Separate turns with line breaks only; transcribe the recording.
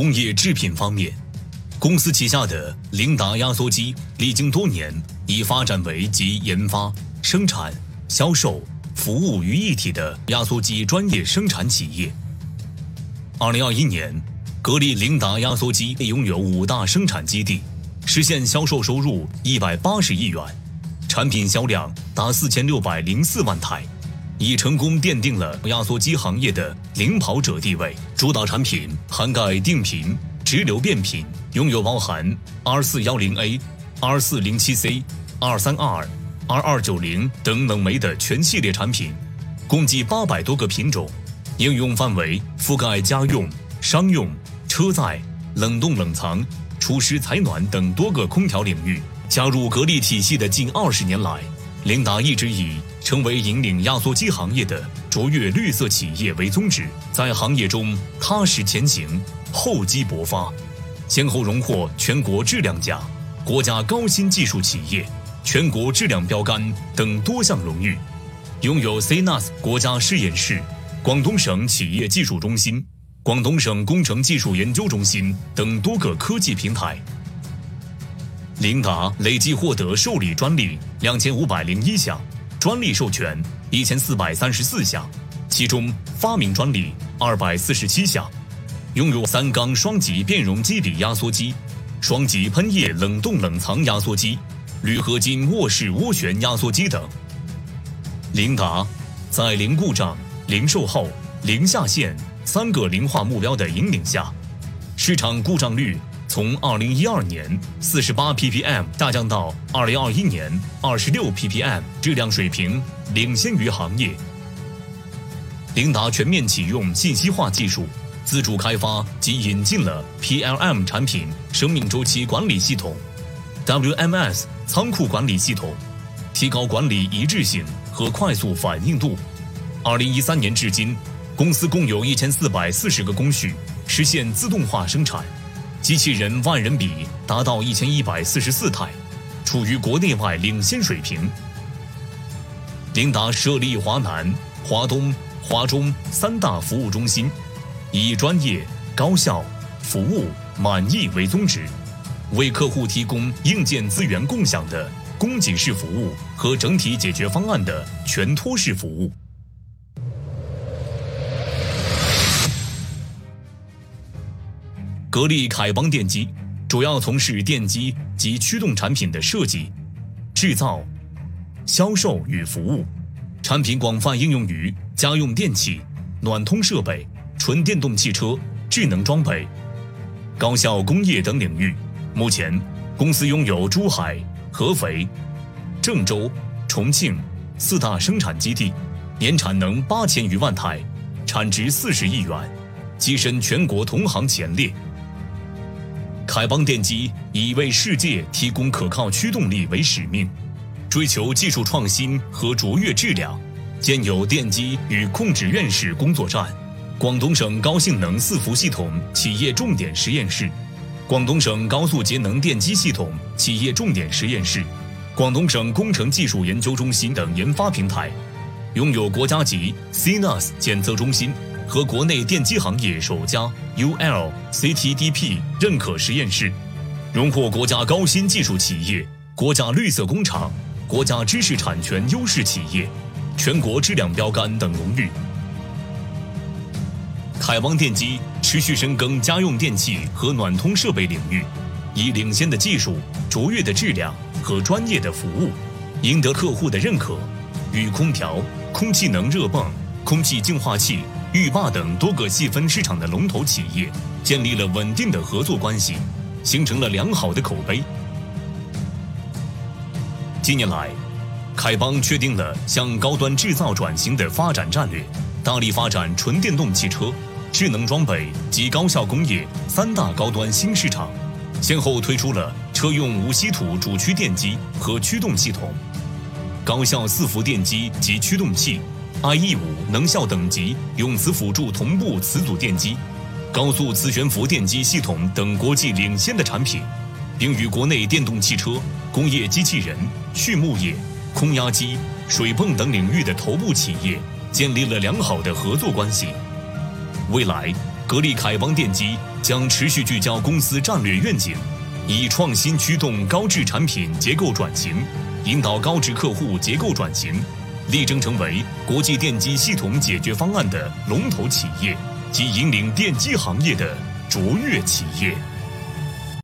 工业制品方面，公司旗下的凌达压缩机历经多年，已发展为集研发、生产、销售、服务于一体的压缩机专业生产企业。二零二一年，格力凌达压缩机拥有五大生产基地，实现销售收入一百八十亿元，产品销量达四千六百零四万台。已成功奠定了压缩机行业的领跑者地位。主打产品涵盖定频、直流变频，拥有包含 R 四幺零 A、R 四零七 C、R 三 R、R 二九零等冷媒的全系列产品，共计八百多个品种，应用范围覆盖家用、商用、车载、冷冻冷藏、除湿采暖等多个空调领域。加入格力体系的近二十年来，凌达一直以成为引领压缩机行业的卓越绿色企业为宗旨，在行业中踏实前行、厚积薄发，先后荣获全国质量奖、国家高新技术企业、全国质量标杆等多项荣誉，拥有 CNAS 国家试验室、广东省企业技术中心、广东省工程技术研究中心等多个科技平台。琳达累计获得受理专利两千五百零一项。专利授权一千四百三十四项，其中发明专利二百四十七项，拥有三缸双级变容机底压缩机、双级喷液冷冻冷藏压缩机、铝合金卧式涡旋压缩机等。凌达在零故障、零售后、零下线三个零化目标的引领下，市场故障率。从二零一二年四十八 ppm 下降到二零二一年二十六 ppm，质量水平领先于行业。凌达全面启用信息化技术，自主开发及引进了 PLM 产品生命周期管理系统、WMS 仓库管理系统，提高管理一致性和快速反应度。二零一三年至今，公司共有一千四百四十个工序实现自动化生产。机器人万人比达到一千一百四十四台，处于国内外领先水平。凌达设立华南、华东、华中三大服务中心，以专业、高效、服务满意为宗旨，为客户提供硬件资源共享的供给式服务和整体解决方案的全托式服务。格力凯邦电机主要从事电机及驱动产品的设计、制造、销售与服务，产品广泛应用于家用电器、暖通设备、纯电动汽车、智能装备、高效工业等领域。目前，公司拥有珠海、合肥、郑州、重庆四大生产基地，年产能八千余万台，产值四十亿元，跻身全国同行前列。凯邦电机以为世界提供可靠驱动力为使命，追求技术创新和卓越质量，建有电机与控制院士工作站、广东省高性能伺服系统企业重点实验室、广东省高速节能电机系统企业重点实验室、广东省工程技术研究中心等研发平台，拥有国家级 CNAS 检测中心。和国内电机行业首家 UL CTDP 认可实验室，荣获国家高新技术企业、国家绿色工厂、国家知识产权优势企业、全国质量标杆等荣誉。凯邦电机持续深耕家用电器和暖通设备领域，以领先的技术、卓越的质量和专业的服务，赢得客户的认可，与空调、空气能热泵、空气净化器。浴霸等多个细分市场的龙头企业建立了稳定的合作关系，形成了良好的口碑。近年来，凯邦确定了向高端制造转型的发展战略，大力发展纯电动汽车、智能装备及高效工业三大高端新市场，先后推出了车用无稀土主驱电机和驱动系统、高效伺服电机及驱动器。IE 五能效等级永磁辅助同步磁阻电机、高速磁悬浮电机系统等国际领先的产品，并与国内电动汽车、工业机器人、畜牧业、空压机、水泵等领域的头部企业建立了良好的合作关系。未来，格力凯邦电机将持续聚焦公司战略愿景，以创新驱动高质产品结构转型，引导高质客户结构转型，力争成为国际电机系统解决方案的龙头企业及引领电机行业的卓越企业。